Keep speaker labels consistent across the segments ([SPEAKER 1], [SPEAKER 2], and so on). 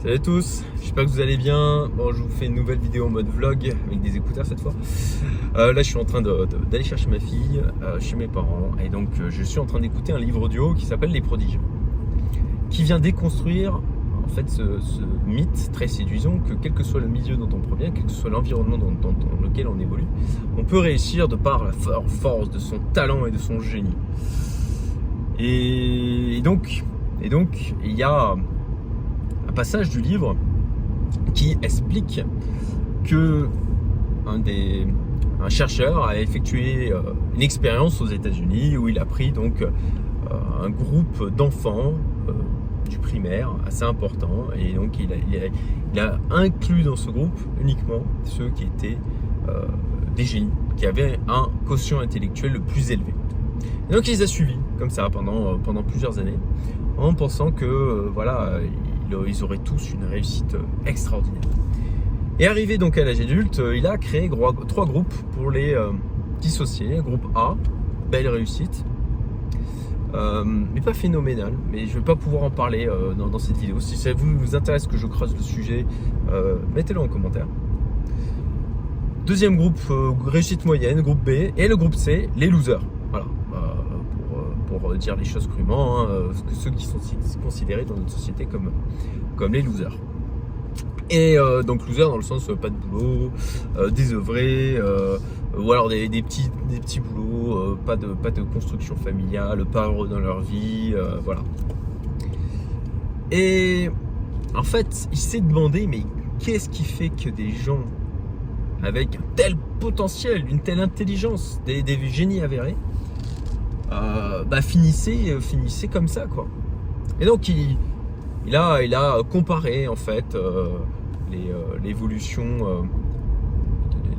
[SPEAKER 1] Salut à tous, j'espère que vous allez bien. Bon, je vous fais une nouvelle vidéo en mode vlog avec des écouteurs cette fois. Euh, là, je suis en train d'aller chercher ma fille euh, chez mes parents et donc euh, je suis en train d'écouter un livre audio qui s'appelle Les Prodiges, qui vient déconstruire en fait ce, mythe très séduisant que quel que soit le milieu dont on provient, quel que soit l'environnement dans, lequel on évolue, on peut réussir de par la force de son talent et de son génie. Et, donc, et donc, il y a passage du livre qui explique que un, des, un chercheur a effectué euh, une expérience aux États-Unis où il a pris donc euh, un groupe d'enfants euh, du primaire assez important et donc il a, inclus dans ce groupe uniquement ceux qui étaient des génies, qui avaient un quotient intellectuel le plus élevé. Donc il les a suivis comme ça pendant, pendant plusieurs années en pensant que voilà ils auraient tous une réussite euh, extraordinaire. Et arrivé donc à l'âge adulte, euh, il a créé trois groupes pour les euh, dissocier. Groupe A, belle réussite, mais pas phénoménal. Mais je ne vais pas pouvoir en parler dans, cette vidéo. Si ça vous, intéresse que je creuse le sujet, mettez-le en commentaire. Deuxième groupe, réussite moyenne, groupe B. Et le groupe C, les losers. Voilà pour dire les choses crûment, hein, euh, ceux qui sont considérés dans notre société comme, comme les losers. Et euh, donc loser dans le sens euh, pas de boulot, désœuvré, ou alors des, petits, des petits boulots, pas, de, pas de construction familiale, pas heureux dans leur vie, voilà. Et en fait, il s'est demandé, mais qu'est-ce qui fait que des gens avec un tel potentiel, une telle intelligence, des génies avérés, euh, bah, finissait, euh, finissait comme ça quoi. Et donc il, a, comparé en fait euh, l'évolution.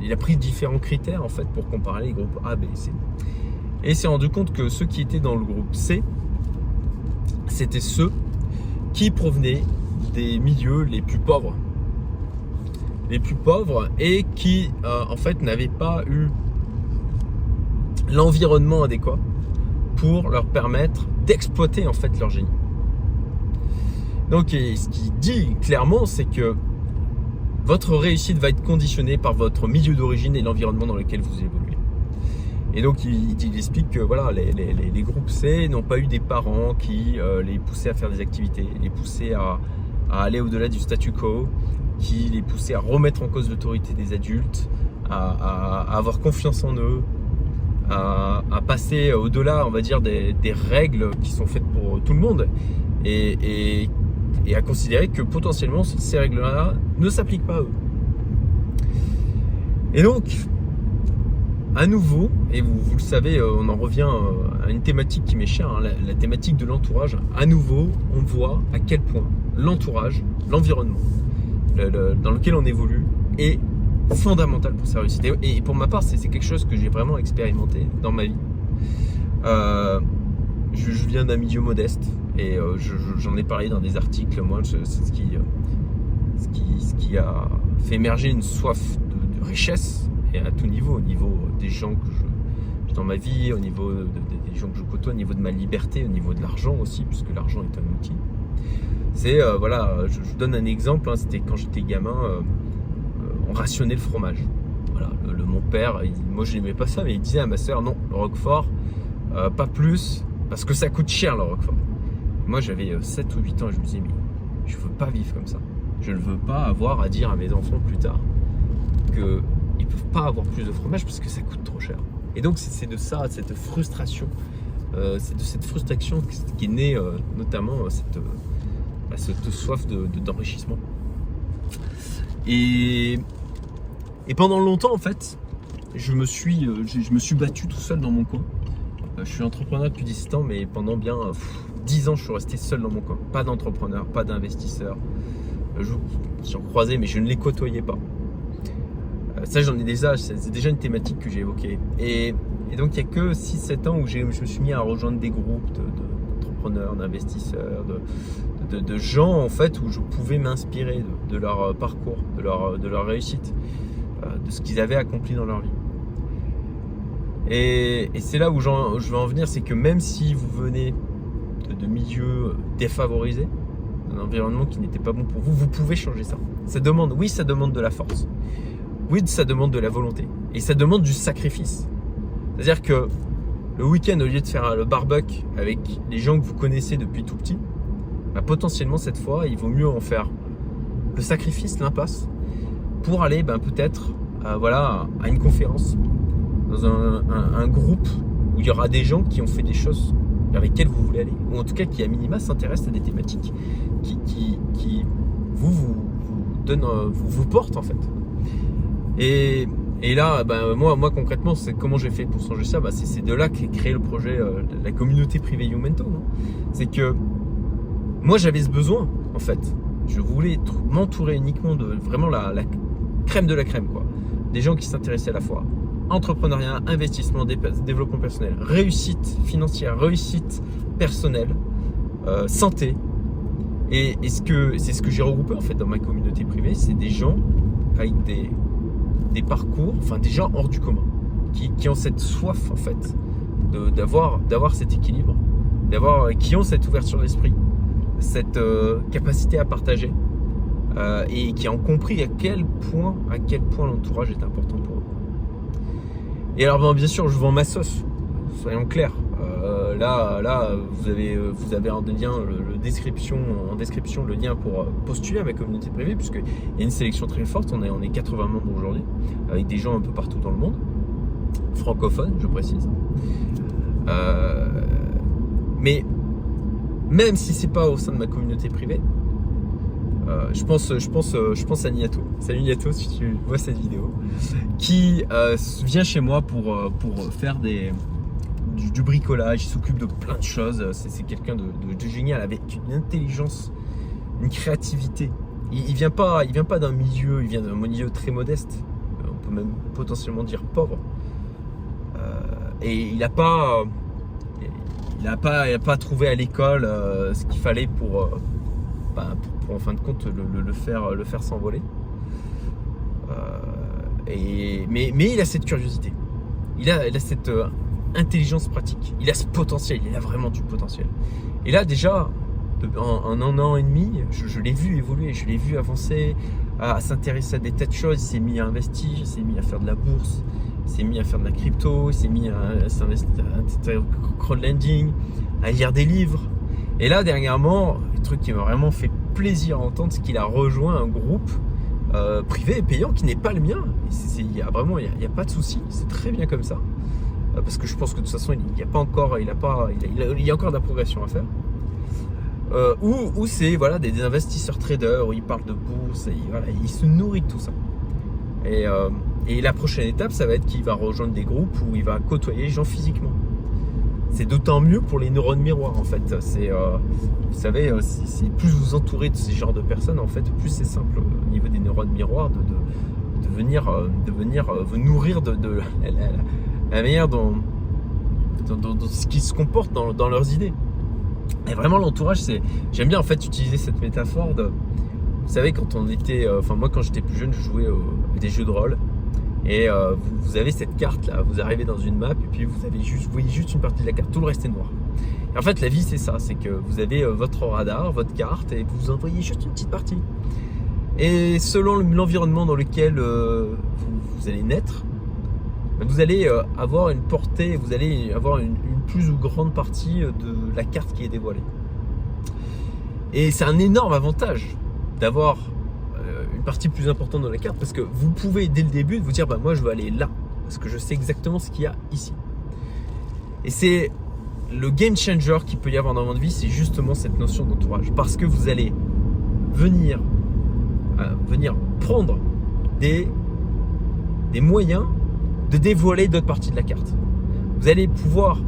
[SPEAKER 1] il a pris différents critères en fait pour comparer les groupes A, B et C. Et il s'est rendu compte que ceux qui étaient dans le groupe C, c'était ceux qui provenaient des milieux les plus pauvres. Les plus pauvres et qui en fait n'avaient pas eu l'environnement adéquat pour leur permettre d'exploiter en fait leur génie. Donc ce qu'il dit clairement, c'est que votre réussite va être conditionnée par votre milieu d'origine et l'environnement dans lequel vous évoluez. Et donc il, explique que voilà, les, groupes C n'ont pas eu des parents qui euh, les poussaient à faire des activités, les poussaient à, aller au-delà du statu quo, qui les poussaient à remettre en cause l'autorité des adultes, à, avoir confiance en eux, à, passer au-delà, on va dire, des, règles qui sont faites pour tout le monde et, à considérer que potentiellement ces règles-là ne s'appliquent pas à eux. Et donc, à nouveau, et vous, le savez, euh, on en revient euh, à une thématique qui m'est chère, hein, la, thématique de l'entourage. À nouveau, on voit à quel point l'entourage, l'environnement dans lequel on évolue est fondamental pour sa réussite. Et pour ma part, c'est quelque chose que j'ai vraiment expérimenté dans ma vie. Euh, je, viens d'un milieu modeste et euh, j'en ai parlé dans des articles. Moi, c'est ce qui, euh, ce, qui, ce qui a fait émerger une soif de, richesse et à tout niveau, au niveau des gens que je dans ma vie, au niveau des gens que je côtoie, au niveau de ma liberté, au niveau de l'argent aussi, puisque l'argent est un outil. C'est voilà, je, je, donne un exemple. Hein, C'était quand j'étais gamin on rationnait le fromage. Voilà, le, mon père, moi je n'aimais pas ça, mais il disait à ma soeur non, le roquefort, euh, pas plus, parce que ça coûte cher le roquefort. Moi j'avais 7 euh, ou 8 ans, je me disais, mais je veux pas vivre comme ça. Je ne veux pas avoir à dire à mes enfants plus tard qu'ils ne peuvent pas avoir plus de fromage parce que ça coûte trop cher. Et donc c'est de ça, de cette frustration, euh, c'est de cette frustration qui est née notamment cette, bah, cette soif d'enrichissement. De, et et pendant longtemps, en fait, je me suis, euh, je, me suis battu tout seul dans mon coin. Euh, je suis entrepreneur depuis 17 ans, mais pendant bien 10 ans, je suis resté seul dans mon coin. Pas d'entrepreneur, pas d'investisseur. Euh, j'en croisais, mais je ne les côtoyais pas. Ça, j'en ai déjà, c'est déjà une thématique que j'ai évoquée. Et, donc, il n'y a que 6-7 ans où je me suis mis à rejoindre des groupes d'entrepreneurs, d'investisseurs, de, gens, en fait, où je pouvais m'inspirer de, leur parcours, de leur réussite. Euh, de ce qu'ils avaient accompli dans leur vie. Et, c'est là où je veux en venir, c'est que même si vous venez de, milieux défavorisés, un environnement qui n'était pas bon pour vous, vous pouvez changer ça. Ça demande, oui, ça demande de la force. Oui, ça demande de la volonté. Et ça demande du sacrifice. C'est-à-dire que le week-end, au lieu de faire le barbecue avec les gens que vous connaissez depuis tout petit, bah, potentiellement cette fois, il vaut mieux en faire le sacrifice, l'impasse, pour aller ben, peut-être euh, voilà, à une conférence, dans un, groupe où il y aura des gens qui ont fait des choses vers lesquelles vous voulez aller, ou en tout cas qui à minima s'intéressent à des thématiques qui, qui, vous, vous, vous, euh, vous, vous portent en fait. Et, et là, ben, moi, moi concrètement, c'est comment j'ai fait pour changer ça? Bah, C'est de là qu'est créé le projet, euh, la communauté privée Youmento. C'est que moi j'avais ce besoin en fait. Je voulais m'entourer uniquement de vraiment la, crème de la crème quoi. Des gens qui s'intéressaient à la fois entrepreneuriat, investissement, développement personnel, réussite financière, réussite personnelle, euh, santé. Et, ce que c'est ce que j'ai regroupé en fait dans ma communauté privée, c'est des gens avec des, des parcours, enfin des gens hors du commun, qui, ont cette soif en fait d'avoir d'avoir cet équilibre, d'avoir qui ont cette ouverture d'esprit, cette euh, capacité à partager euh, et qui ont compris à quel point, à quel point l'entourage est important pour eux. Et alors, bien sûr, je vends ma sauce, soyons clairs. Euh, là, là, vous avez, vous avez en lien, le, description, en description le lien pour postuler à ma communauté privée, puisqu'il y a une sélection très forte. On est, on est 80 membres aujourd'hui, avec des gens un peu partout dans le monde, francophones, je précise. mais même si c'est pas au sein de ma communauté privée. Euh, je, pense, je, pense, je pense à Niato. Salut Niato si tu vois cette vidéo. Qui euh, vient chez moi pour, euh, pour faire des, du, bricolage. Il s'occupe de plein de choses. C'est quelqu'un de, génial avec une intelligence, une créativité. Il, il vient pas, il vient pas d'un milieu, il vient d'un milieu très modeste. On peut même potentiellement dire pauvre. et il n'a pas il n'a pas, pas trouvé à l'école euh, ce qu'il fallait pour, euh, bah, pour, en fin de compte le, faire, le faire s'envoler. Euh, mais, il a cette curiosité, il a, cette intelligence pratique, il a ce potentiel, il a vraiment du potentiel. Et là déjà, en, un an et demi, je, l'ai vu évoluer, je l'ai vu avancer, à, s'intéresser à des tas de choses, il s'est mis à investir, il s'est mis à faire de la bourse, il s'est mis à faire de la crypto, il s'est mis à, s'investir à crowdlending, à lire des livres. Et là, dernièrement, le truc qui m'a vraiment fait plaisir à entendre, qu'il a rejoint un groupe euh, privé et payant qui n'est pas le mien. Il y a vraiment, il n'y a, pas de souci, c'est très bien comme ça. Euh, parce que je pense que de toute façon, il n'y a pas encore, il a pas, il, y a encore de la progression à faire. Euh, ou, c'est voilà, des, investisseurs traders où ils parlent de bourse et ils se nourrit de tout ça. Et, et la prochaine étape, ça va être qu'il va rejoindre des groupes où il va côtoyer les gens physiquement. C'est d'autant mieux pour les neurones miroirs en fait. C'est, euh, vous savez, si, plus vous entourez de ces genres de personnes, en fait, plus c'est simple au niveau des neurones miroirs de, de, de venir, de venir vous nourrir de, la, manière dont, ce qui se comporte dans, leurs idées. Et vraiment l'entourage, c'est. J'aime bien en fait utiliser cette métaphore de. Vous savez, quand on était. Euh, enfin, moi quand j'étais plus jeune, je jouais des jeux de rôle. Et euh, vous, avez cette carte là, vous arrivez dans une map et puis vous avez juste, vous voyez juste une partie de la carte, tout le reste est noir. Et en fait, la vie c'est ça, c'est que vous avez euh, votre radar, votre carte et vous envoyez juste une petite partie. Et selon l'environnement dans lequel vous, allez naître, ben, vous allez avoir une portée, vous allez avoir une, plus ou grande partie de la carte qui est dévoilée. Et c'est un énorme avantage d'avoir euh, une partie plus importante dans la carte parce que vous pouvez dès le début vous dire bah moi je veux aller là parce que je sais exactement ce qu'il y a ici. Et c'est le game changer qu'il peut y avoir dans votre vie, c'est justement cette notion d'entourage parce que vous allez venir euh, venir prendre des des moyens de dévoiler d'autres parties de la carte. Vous allez pouvoir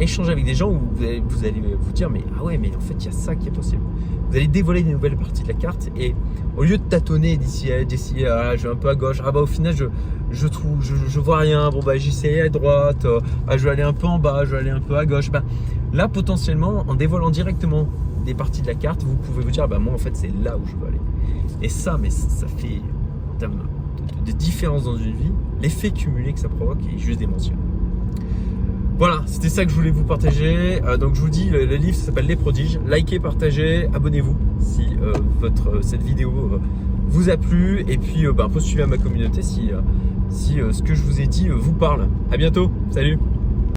[SPEAKER 1] échanger avec des gens où vous allez, vous dire mais ah ouais mais en fait il y a ça qui est possible. Vous allez dévoiler des nouvelles parties de la carte et au lieu de tâtonner d'ici d'ici ah, je vais un peu à gauche ah bah au final je, je trouve je, vois rien. Bon bah j'essaie à droite euh, ah, je vais aller un peu en bas je vais aller un peu à gauche. Bah, là potentiellement en dévoilant directement des parties de la carte vous pouvez vous dire bah moi en fait c'est là où je veux aller. Et ça mais ça fait en termes de, de différence dans une vie. L'effet cumulé que ça provoque est juste démentiel Voilà, c'était ça que je voulais vous partager. Euh, donc je vous dis, le, livre s'appelle Les Prodiges. Likez, partagez, abonnez-vous si euh, euh, cette vidéo vous a plu. Et puis bah, postulez à ma communauté si, si ce que je vous ai dit vous parle. À bientôt, salut